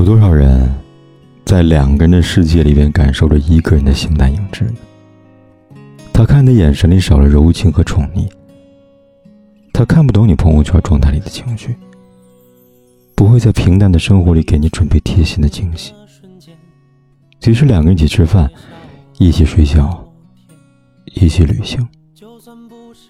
有多少人在两个人的世界里边感受着一个人的形单影只呢？他看的眼神里少了柔情和宠溺，他看不懂你朋友圈状态里的情绪，不会在平淡的生活里给你准备贴心的惊喜。即使两个人一起吃饭，一起睡觉，一起旅行，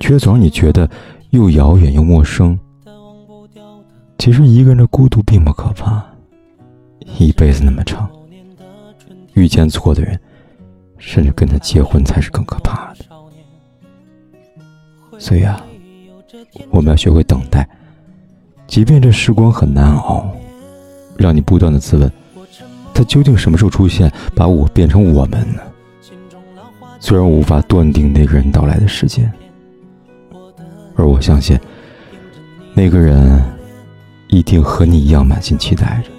却总让你觉得又遥远又陌生。其实一个人的孤独并不可怕。一辈子那么长，遇见错的人，甚至跟他结婚才是更可怕的。所以啊，我们要学会等待，即便这时光很难熬，让你不断的自问：他究竟什么时候出现，把我变成我们呢？虽然我无法断定那个人到来的时间，而我相信，那个人一定和你一样满心期待着。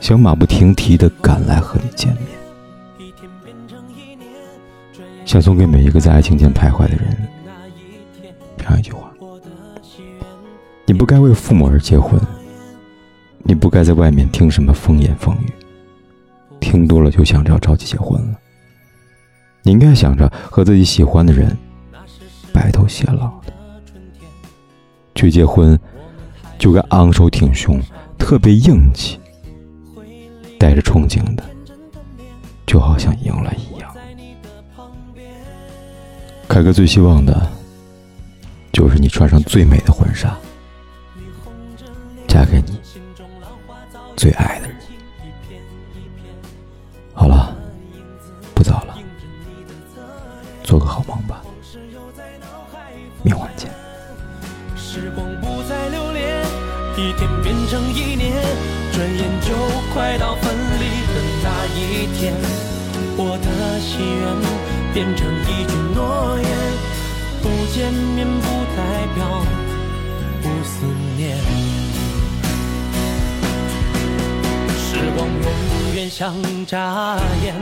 想马不停蹄的赶来和你见面，想送给每一个在爱情间徘徊的人这样一句话：你不该为父母而结婚，你不该在外面听什么风言风语，听多了就想着要着急结婚了。你应该想着和自己喜欢的人白头偕老的。去结婚就该昂首挺胸，特别硬气。带着憧憬的，就好像赢了一样。凯哥最希望的，就是你穿上最美的婚纱，嫁给你最爱的人。好了，不早了，做个好梦吧，明晚见。时光不再留恋，一天变成一年。转眼就快到分离的那一天，我的心愿变成一句诺言，不见面不代表不思念。时光永远像眨眼，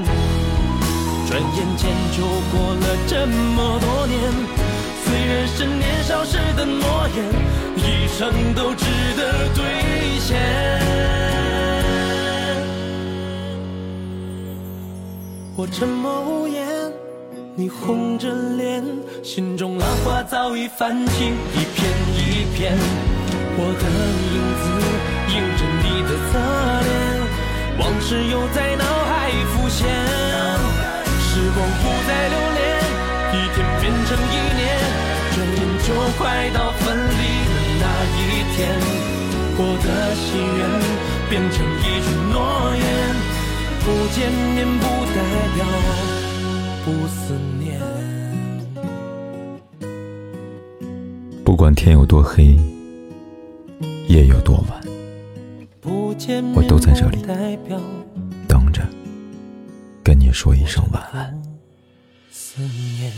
转眼间就过了这么多年，虽然是年少时的诺言，一生都只我沉默无言，你红着脸，心中浪花早已泛起一片一片。我的影子映着你的侧脸，往事又在脑海浮现。时光不再留恋，一天变成一年，转眼就快到分离的那一天。我的心愿变成一句诺言。不见面不代表不思念。不管天有多黑，夜有多晚，我都在这里等着，跟你说一声晚安。思念。